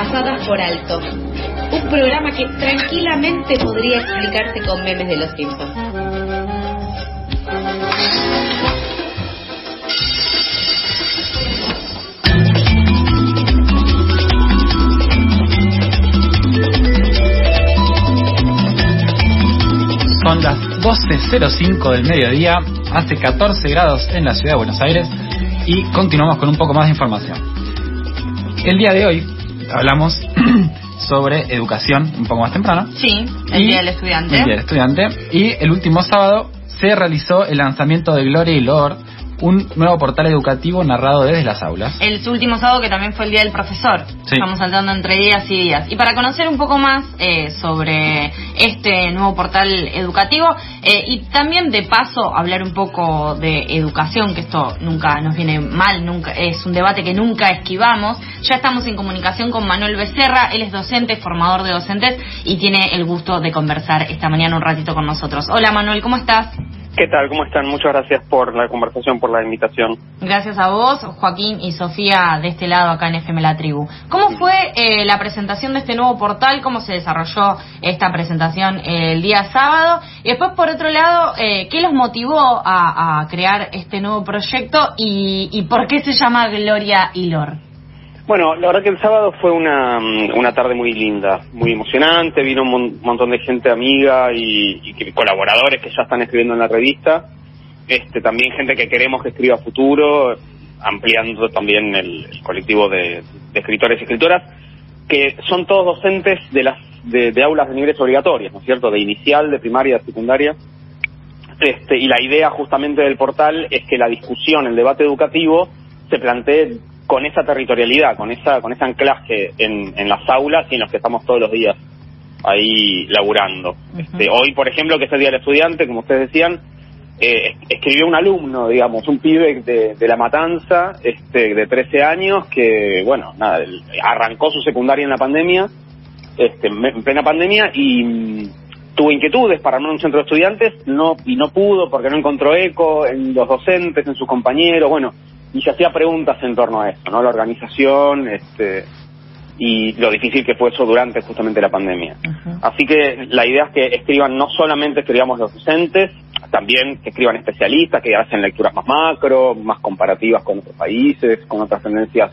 pasadas por alto. Un programa que tranquilamente podría explicarse con memes de los Simpsons. Son las 12.05 del mediodía, hace 14 grados en la ciudad de Buenos Aires y continuamos con un poco más de información. El día de hoy hablamos sobre educación un poco más temprano. Sí, el Y- Día del Estudiante. El Día del Estudiante. Y el último sábado se realizó el lanzamiento de Gloria y Lor, un nuevo portal educativo narrado desde las aulas. El último sábado que también fue el Día del Profesor. Sí. Estamos saltando entre días y días. Y para conocer un poco más eh, sobre este nuevo portal educativo eh, y también de paso hablar un poco de educación, que esto nunca nos viene mal, nunca es un debate que nunca esquivamos. Ya estamos en comunicación con Manuel Becerra, él es docente, formador de docentes y tiene el gusto de conversar esta mañana un ratito con nosotros. Hola Manuel, ¿cómo estás? ¿Qué tal? ¿Cómo están? Muchas gracias por la conversación, por la invitación. Gracias a vos, Joaquín y Sofía, de este lado acá en FM La Tribu. ¿Cómo fue eh, la presentación de este nuevo portal? ¿Cómo se desarrolló esta presentación eh, el día sábado? Y después, por otro lado, eh, ¿qué los motivó a, a crear este nuevo proyecto y, y por qué se llama Gloria y Lor? Bueno, la verdad que el sábado fue una, mm, una tarde muy linda, muy emocionante. Vino un mon- montón de gente amiga y, y colaboradores que ya están escribiendo en la revista. Este, también gente que queremos que escriba futuro, ampliando también el, colectivo de, escritores y escritoras, que son todos docentes de las de, de aulas de niveles obligatorios, ¿no es cierto? De inicial, de primaria, de secundaria. Este, y la idea justamente del portal es que la discusión, el debate educativo, se plantee con esa territorialidad, con esa con ese anclaje en, en las aulas y en los que estamos todos los días ahí laburando. Este, hoy, por ejemplo, que es el Día del Estudiante, como ustedes decían, eh, es- escribió un alumno, digamos, un pibe de, de La Matanza, este, de 13 años, que, bueno, nada, arrancó su secundaria en la pandemia, este, en en plena pandemia, y mm, tuvo inquietudes para armar un centro de estudiantes, no, y no pudo porque no encontró eco en los docentes, en sus compañeros, bueno, y se hacía preguntas en torno a eso, ¿no? La organización, este, y lo difícil que fue eso durante justamente la pandemia. Así que la idea es que escriban no solamente escribamos los docentes, también que escriban especialistas que hacen lecturas más macro, más comparativas con otros países, con otras tendencias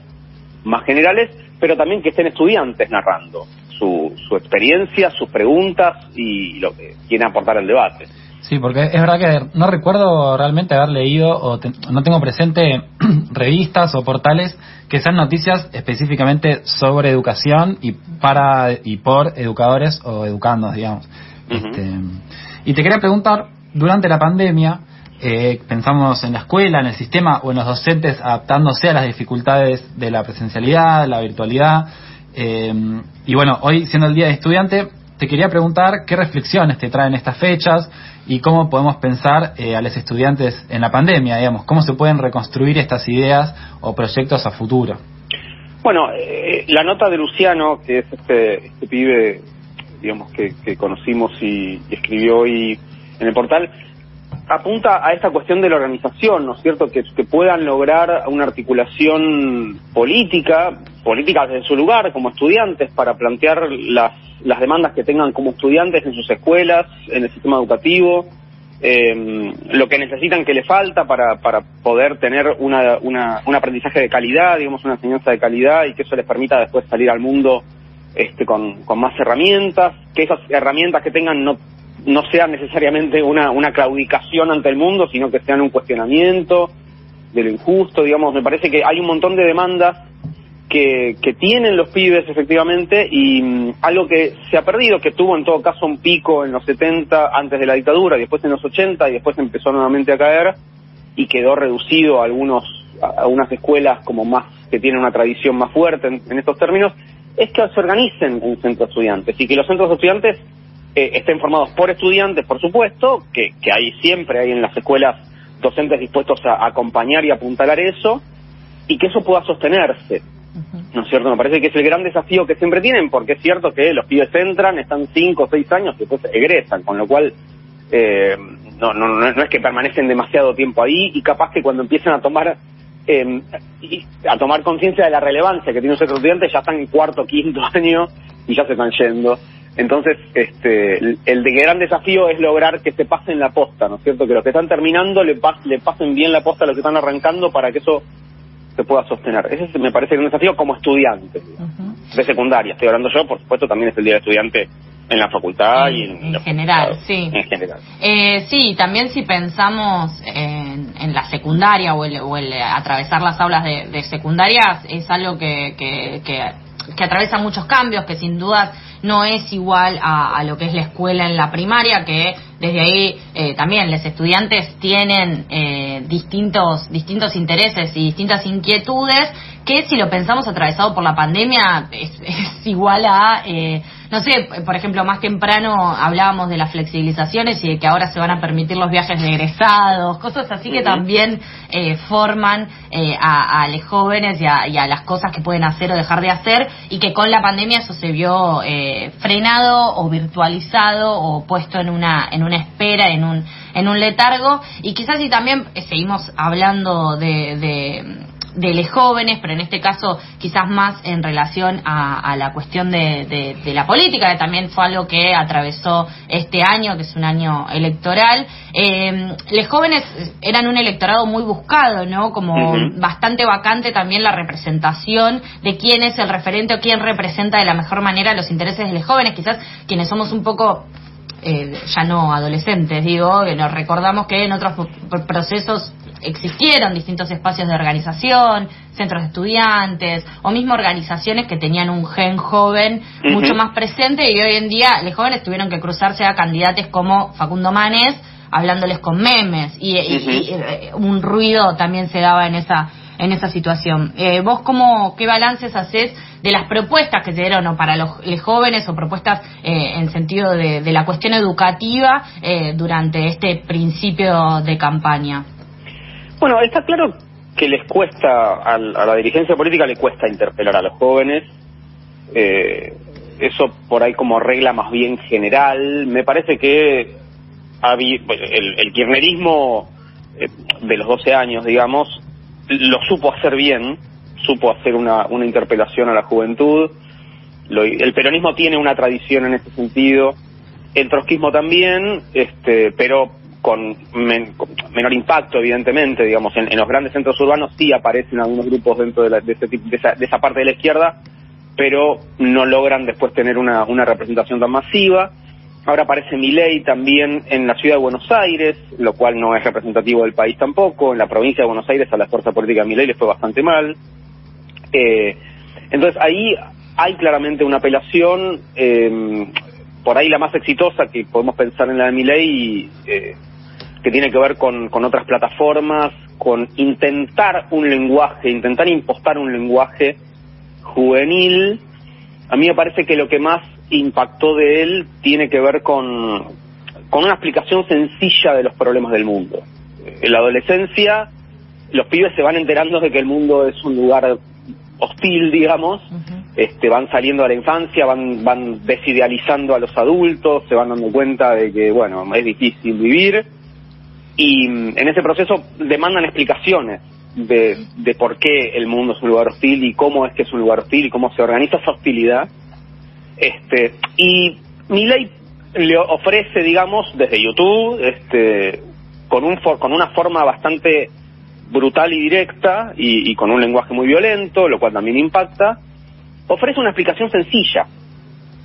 más generales, pero también que estén estudiantes narrando su, su experiencia, sus preguntas y lo que quieren aportar al debate. Sí, porque es verdad que no recuerdo realmente haber leído o te- no tengo presente revistas o portales que sean noticias específicamente sobre educación y para y por educadores o educandos, digamos. Este, y te quería preguntar, durante la pandemia, eh, pensamos en la escuela, en el sistema o en los docentes adaptándose a las dificultades de la presencialidad, la virtualidad. eh, y bueno, hoy siendo el Día de Estudiante, te quería preguntar qué reflexiones te traen estas fechas y cómo podemos pensar eh, a los estudiantes en la pandemia, digamos, cómo se pueden reconstruir estas ideas o proyectos a futuro. Bueno, eh, la nota de Luciano, que es este, este pibe, digamos, que, conocimos y, y escribió hoy en el portal, apunta a esta cuestión de la organización, ¿no es cierto? Que, puedan lograr una articulación política, política desde su lugar, como estudiantes, para plantear las, las demandas que tengan como estudiantes en sus escuelas, en el sistema educativo, eh, lo que necesitan que le falta para, para poder tener una, una, un aprendizaje de calidad, digamos, una enseñanza de calidad y que eso les permita después salir al mundo este, con, con más herramientas, que esas herramientas que tengan no, no sean necesariamente una, una claudicación ante el mundo, sino que sean un cuestionamiento de lo injusto, digamos, me parece que hay un montón de demandas que, que tienen los pibes efectivamente y mm, algo que se ha perdido, que tuvo en todo caso un pico en los 70 antes de la dictadura, y después en los 80 y después empezó nuevamente a caer y quedó reducido a algunos a unas escuelas como más que tienen una tradición más fuerte en, en estos términos, es que se organicen en centros estudiantes y que los centros estudiantes eh, estén formados por estudiantes, por supuesto, que, que hay siempre hay en las escuelas docentes dispuestos a, a acompañar y apuntalar eso y que eso pueda sostenerse. ¿No es cierto? Me parece que es el gran desafío que siempre tienen, porque es cierto que los pibes entran, están cinco o seis años y después egresan, con lo cual eh, no, no, no, no es que permanecen demasiado tiempo ahí y capaz que cuando empiezan a tomar eh, y a tomar conciencia de la relevancia que tiene un centro estudiante, ya están en cuarto, quinto año y ya se están yendo. Entonces, este, el, el de gran desafío es lograr que se pasen la posta, ¿no es cierto? Que los que están terminando le, pas- le pasen bien la posta a los que están arrancando para que eso se pueda sostener. Ese es, me parece que es un desafío como estudiante, de secundaria. Estoy hablando yo, por supuesto, también es el día del estudiante en la facultad y en, general, sí. En general. Eh, sí, también si pensamos en, en la secundaria o el, o el atravesar las aulas de, de secundarias, es algo que, que, que, que atraviesa muchos cambios, que sin dudas no es igual a, a lo que es la escuela en la primaria, que desde ahí eh, también los estudiantes tienen eh, distintos, distintos intereses y distintas inquietudes que si lo pensamos atravesado por la pandemia es, es igual a, eh, no sé, por ejemplo, más temprano hablábamos de las flexibilizaciones y de que ahora se van a permitir los viajes de egresados, cosas así que también eh, forman eh, a, a los jóvenes y a, y a las cosas que pueden hacer o dejar de hacer y que con la pandemia eso se vio eh, frenado o virtualizado o puesto en una en una espera, en un en un letargo. Y quizás si también eh, seguimos hablando de, de de los jóvenes, pero en este caso quizás más en relación a, a la cuestión de, de- de la política, que también fue algo que atravesó este año, que es un año electoral. Eh, los jóvenes eran un electorado muy buscado, ¿no? Como bastante vacante también la representación de quién es el referente o quién representa de la mejor manera los intereses de los jóvenes, quizás quienes somos un poco eh, ya no adolescentes, digo, que nos recordamos que en otros procesos existieron distintos espacios de organización, centros de estudiantes, o mismo organizaciones que tenían un gen joven mucho más presente y hoy en día los jóvenes tuvieron que cruzarse a candidatos como Facundo Manes, hablándoles con memes, y, eh, un ruido también se daba en esa en esa situación. Eh, ¿Vos cómo, qué balances haces de las propuestas que se dieron o para los, los jóvenes o propuestas eh, en sentido de, de la cuestión educativa eh, durante este principio de campaña? Bueno, está claro que les cuesta, a, la dirigencia política le cuesta interpelar a los jóvenes. Eh, eso por ahí como regla más bien general. Me parece que el, el kirchnerismo eh, de los 12 años, digamos, lo supo hacer bien, supo hacer una, una interpelación a la juventud. Lo- el peronismo tiene una tradición en ese sentido, el trotskismo también, este, pero con, men- con menor impacto, evidentemente, digamos, en, en los grandes centros urbanos sí aparecen algunos grupos dentro de, la- de, tipo- de esa, de esa parte de la izquierda, pero no logran después tener una, una representación tan masiva. Ahora aparece Milei también en la ciudad de Buenos Aires, lo cual no es representativo del país tampoco. En la provincia de Buenos Aires a la fuerza política de Milei le fue bastante mal. Eh, entonces ahí hay claramente una apelación, eh, por ahí la más exitosa que podemos pensar en la de Milei, eh, que tiene que ver con, con otras plataformas, con intentar un lenguaje, intentar impostar un lenguaje juvenil. A mí me parece que lo que más impactó de él tiene que ver con, con una explicación sencilla de los problemas del mundo. En la adolescencia, los pibes se van enterando de que el mundo es un lugar hostil, digamos, este, van saliendo a la infancia, van, van desidealizando a los adultos, se van dando cuenta de que, bueno, es difícil vivir y mm, en ese proceso demandan explicaciones de, de por qué el mundo es un lugar hostil y cómo es que es un lugar hostil y cómo se organiza esa hostilidad. Este, y Milei le ofrece, digamos, desde YouTube, este, con, un for- con una forma bastante brutal y directa y, y con un lenguaje muy violento, lo cual también impacta, ofrece una explicación sencilla.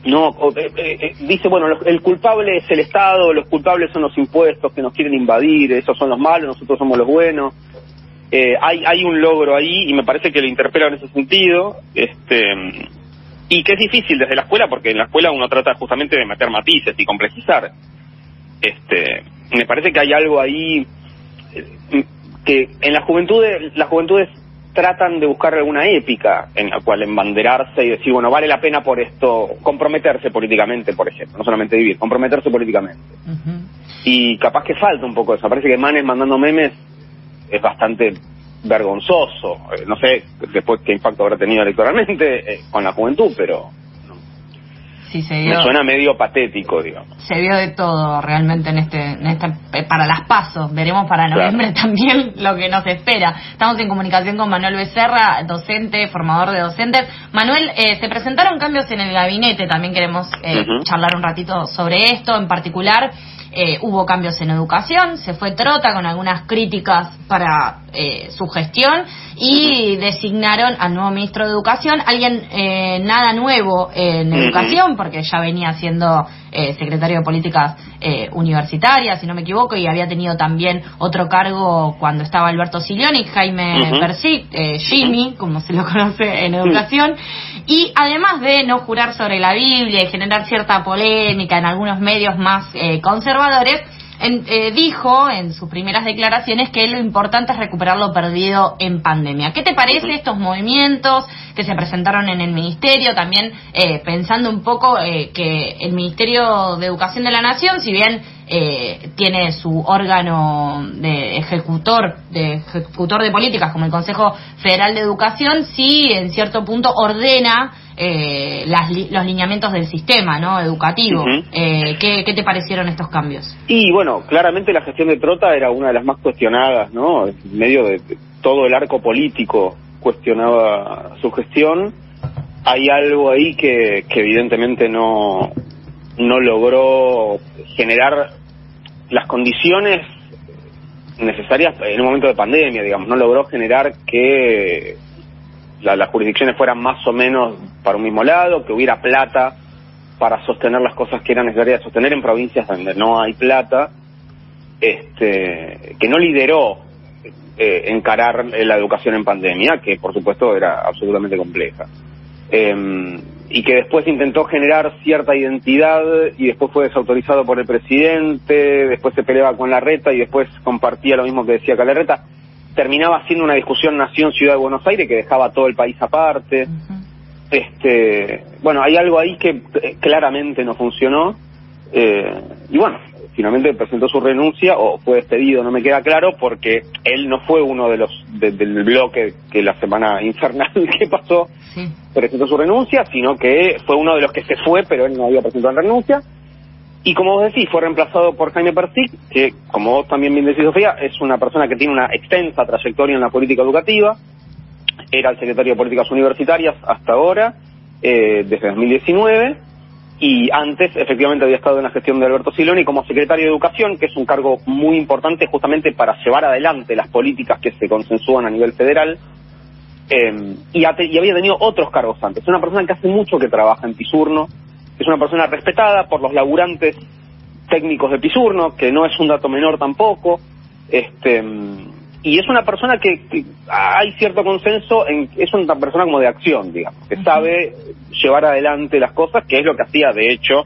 No, eh, eh, eh, dice, bueno, lo- el culpable es el Estado, los culpables son los impuestos que nos quieren invadir, esos son los malos, nosotros somos los buenos. Hay, hay un logro ahí y me parece que le interpela en ese sentido. Este, y que es difícil desde la escuela porque en la escuela uno trata justamente de meter matices y complejizar. Este, me parece que hay algo ahí que en la juventud las juventudes tratan de buscar alguna épica en la cual embanderarse y decir, bueno, vale la pena por esto comprometerse políticamente, por ejemplo, no solamente vivir, comprometerse políticamente. Y capaz que falta un poco eso. Parece que Manes mandando memes es bastante vergonzoso. Eh, no sé después qué impacto habrá tenido electoralmente eh, con la juventud, pero Sí, se Me vio, suena medio patético, digamos. se vio de todo realmente en este, en este, eh, para las pasos. Veremos para Claro. noviembre también lo que nos espera. Estamos en comunicación con Manuel Becerra, docente, formador de docentes. Manuel, eh, se presentaron cambios en el gabinete, también queremos eh, charlar un ratito sobre esto. En particular, eh, hubo cambios en educación, se fue Trota con algunas críticas para eh, su gestión y designaron al nuevo ministro de Educación, alguien eh, nada nuevo en educación, porque ya venía siendo eh, secretario de Políticas eh, Universitarias, si no me equivoco, y había tenido también otro cargo cuando estaba Alberto Silioni, Jaime. Persic, eh, Jimmy, como se lo conoce en educación, y además de no jurar sobre la Biblia y generar cierta polémica en algunos medios más eh, conservadores, en- eh, dijo en sus primeras declaraciones que lo importante es recuperar lo perdido en pandemia. ¿Qué te parece estos movimientos que se presentaron en el Ministerio? También eh, pensando un poco eh, que el Ministerio de Educación de la Nación, si bien eh, tiene su órgano de ejecutor, de ejecutor de políticas como el Consejo Federal de Educación, sí en cierto punto ordena eh, las los lineamientos del sistema no educativo. Eh, ¿qué, ¿Qué te parecieron estos cambios? Y bueno, claramente la gestión de Trota era una de las más cuestionadas, ¿no? En medio de de todo el arco político cuestionaba su gestión. Hay algo ahí que, que evidentemente no, no logró generar las condiciones necesarias en un momento de pandemia, digamos, no logró generar que la- las jurisdicciones fueran más o menos para un mismo lado, que hubiera plata para sostener las cosas que eran necesarias sostener en provincias donde no hay plata, este, que no lideró eh, encarar la educación en pandemia, que por supuesto era absolutamente compleja. Eh, y que después intentó generar cierta identidad y después fue desautorizado por el presidente, después se peleaba con la reta y después compartía lo mismo que decía Calarreta. Terminaba siendo una discusión nación-ciudad de Buenos Aires que dejaba todo el país aparte. Este, bueno, hay algo ahí que eh, claramente no funcionó. eh, y bueno, finalmente presentó su renuncia o fue despedido, no me queda claro, porque él no fue uno de los de- del bloque que la semana infernal que pasó Sí. presentó su renuncia, sino que fue uno de los que se fue, pero él no había presentado la renuncia. Y como vos decís, fue reemplazado por Jaime Persic, que, como vos también bien decís, Sofía, es una persona que tiene una extensa trayectoria en la política educativa. Era el secretario de Políticas Universitarias hasta ahora, eh, desde 2019. Y antes, efectivamente, había estado en la gestión de Alberto Siloni como secretario de Educación, que es un cargo muy importante justamente para llevar adelante las políticas que se consensúan a nivel federal. Eh, y, y había tenido otros cargos antes. Es una persona que hace mucho que trabaja en Pisurno, es una persona respetada por los laburantes técnicos de Pisurno, que no es un dato menor tampoco. Este, y es una persona que, que hay cierto consenso en es una persona como de acción, digamos, que sabe llevar adelante las cosas, que es lo que hacía, de hecho,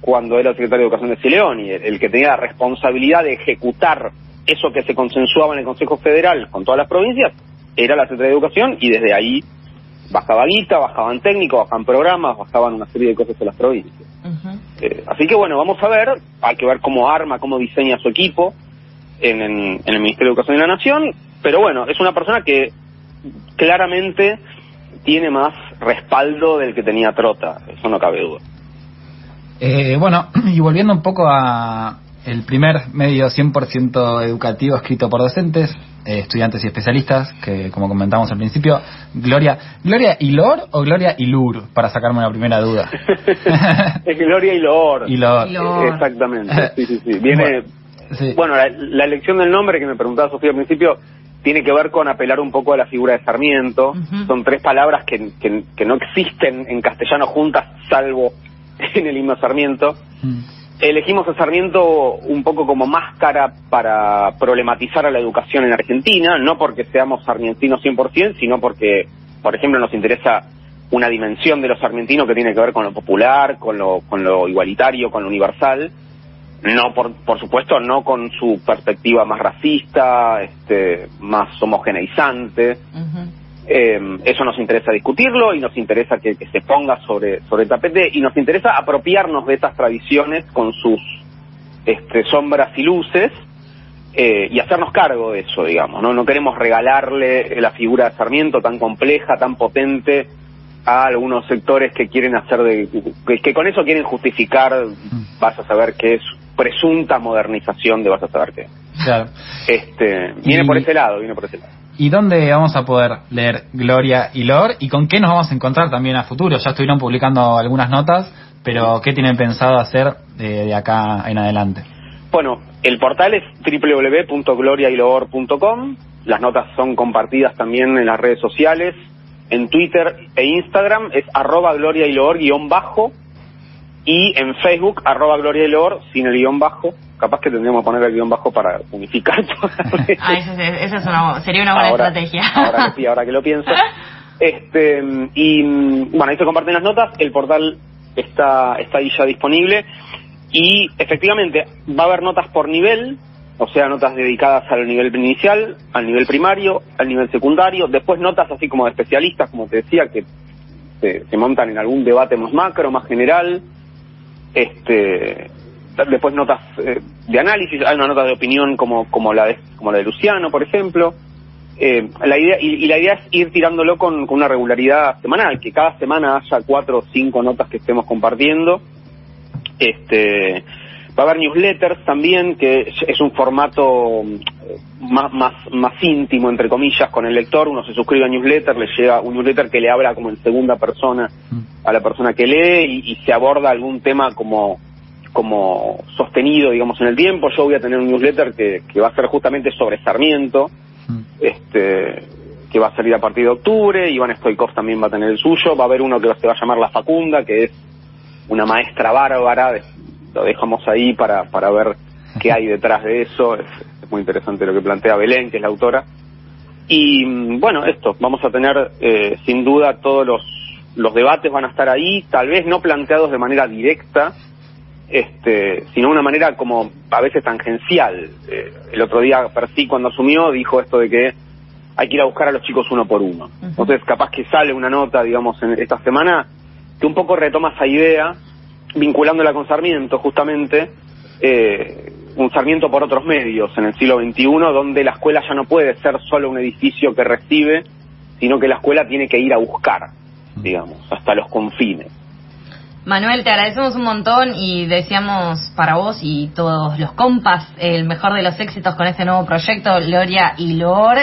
cuando era secretario de Educación de Sileoni, el, el que tenía la responsabilidad de ejecutar eso que se consensuaba en el Consejo Federal con todas las provincias, era la Secretaría de Educación y desde ahí bajaba guita, bajaban técnicos, bajaban programas, bajaban una serie de cosas en las provincias. Eh, así que bueno, vamos a ver, hay que ver cómo arma, cómo diseña su equipo en, en- en el Ministerio de Educación de la Nación, pero bueno, es una persona que claramente tiene más respaldo del que tenía Trota, eso no cabe duda. Eh, bueno, y volviendo un poco a el primer medio 100% educativo escrito por docentes, eh, estudiantes y especialistas, que como comentamos al principio, Gloria, ¿Gloria Ilor o Gloria Ilur? Para sacarme la primera duda. es Gloria y Loor. Ilor. Ilor. Exactamente, sí, sí, sí. Viene, Bueno, sí. Bueno, la, la elección del nombre que me preguntaba Sofía al principio tiene que ver con apelar un poco a la figura de Sarmiento. Son tres palabras que, que, que no existen en castellano juntas, salvo en el himno Sarmiento. Mm. Elegimos a Sarmiento un poco como máscara para problematizar a la educación en Argentina, no porque seamos sarmientinos 100%, sino porque, por ejemplo, nos interesa una dimensión de lo sarmientino que tiene que ver con lo popular, con lo, con lo igualitario, con lo universal. No, por, por supuesto, no con su perspectiva más racista, este, más homogeneizante. Eh, eso nos interesa discutirlo y nos interesa que, que se ponga sobre, sobre el tapete y nos interesa apropiarnos de estas tradiciones con sus este, sombras y luces eh, y hacernos cargo de eso, digamos. ¿no? no queremos regalarle la figura de Sarmiento tan compleja, tan potente, a algunos sectores que quieren hacer de que, que con eso quieren justificar vas a saber que es presunta modernización de vas a saber qué Claro. este viene Y- por ese lado viene por ese lado ¿Y dónde vamos a poder leer Gloria y Lor? ¿Y con qué nos vamos a encontrar también a futuro? Ya estuvieron publicando algunas notas, pero ¿qué tienen pensado hacer de, de acá en adelante? Bueno, el portal es www.gloriailoor.com. Las notas son compartidas también en las redes sociales. En Twitter e Instagram es arroba gloriailoor guion bajo. Y en Facebook arroba gloriailoor sin el guion bajo. Capaz que tendríamos que poner el guion bajo para unificar. Ah, esa, es- esa es una, sería una buena Ahora- estrategia. Ahora que, ahora que lo pienso. Este, y bueno, ahí se comparten las notas, el portal está, está ahí ya disponible y efectivamente va a haber notas por nivel, o sea, notas dedicadas al nivel inicial, al nivel primario, al nivel secundario, después notas así como de especialistas, como te decía, que se, se montan en algún debate más macro, más general, este después notas eh, de análisis, hay una nota de opinión como, como la de como la de Luciano, por ejemplo. Eh, la idea y, y la idea es ir tirándolo con, con una regularidad semanal, que cada semana haya cuatro o cinco notas que estemos compartiendo. Este va a haber newsletters también, que es- un formato más, más, más íntimo, entre comillas, con el lector. Uno se suscribe a newsletter, le llega un newsletter que le habla como en segunda persona a la persona que lee y, se aborda algún tema como como sostenido, digamos, en el tiempo. Yo voy a tener un newsletter que, que va a ser justamente sobre Sarmiento, este que va a salir a partir de octubre. Iván Stoikov también va a tener el suyo. Va a haber uno que se va a llamar La Facunda, que es una maestra bárbara. Lo dejamos ahí para, para ver qué hay detrás de eso. Es, es muy interesante lo que plantea Belén, que es la autora. Y mm, bueno, esto, vamos a tener eh, sin duda todos los, los debates van a estar ahí, tal vez no planteados de manera directa, este, sino de una manera como a veces tangencial. Eh, el otro día Percy cuando asumió dijo esto de que hay que ir a buscar a los chicos uno por uno. Entonces capaz que sale una nota, digamos, en esta semana que un poco retoma esa idea, vinculándola con Sarmiento justamente, eh, un Sarmiento por otros medios en el siglo XXI, donde la escuela ya no puede ser solo un edificio que recibe, sino que la escuela tiene que ir a buscar, digamos, hasta los confines. Manuel, te agradecemos un montón y deseamos para vos y todos los compas el mejor de los éxitos con este nuevo proyecto, Gloria y Lor.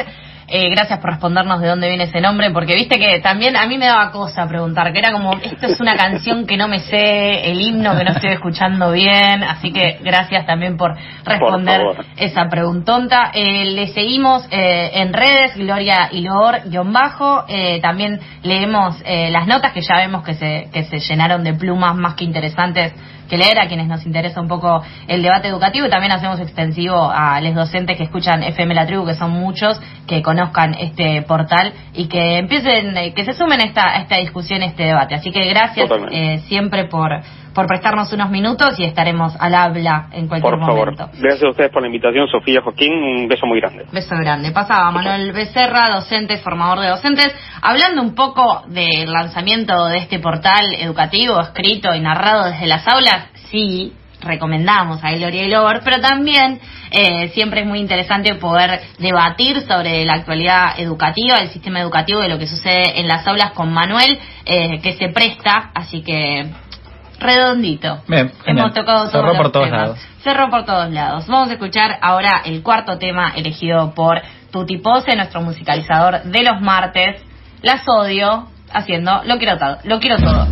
Eh, gracias por respondernos de dónde viene ese nombre, porque viste que también a mí me daba cosa preguntar, que era como, esto es una canción que no me sé, el himno que no estoy escuchando bien, así que gracias también por responder esa preguntonta. Eh, le seguimos eh, en redes, Gloria y Lor, guion bajo. Eh, también leemos eh, las notas que ya vemos que se, que se llenaron de plumas más que interesantes que leer a quienes nos interesa un poco el debate educativo y también hacemos extensivo a los docentes que escuchan FM La Tribu, que son muchos, que conozcan este portal y que empiecen, eh, que se sumen a esta, a esta discusión, a este debate. Así que gracias eh, siempre por, por prestarnos unos minutos y estaremos al habla en cualquier Por favor. momento. Gracias a ustedes por la invitación, Sofía, Joaquín, un beso muy grande. Beso grande. Pasaba Manuel Becerra, docente, formador de docentes, hablando un poco del lanzamiento de este portal educativo, escrito y narrado desde las aulas. Sí, recomendamos a Gloria y Lor, pero también eh, siempre es muy interesante poder debatir sobre la actualidad educativa, el sistema educativo, de lo que sucede en las aulas con Manuel, eh, que se presta, así que redondito. Bien. Hemos tocado todos Cerró los por todos temas. lados. Cerró por todos lados. Vamos a escuchar ahora el cuarto tema elegido por Tuti Pose, nuestro musicalizador de los martes. Las odio haciendo Lo quiero todo. Lo quiero todo.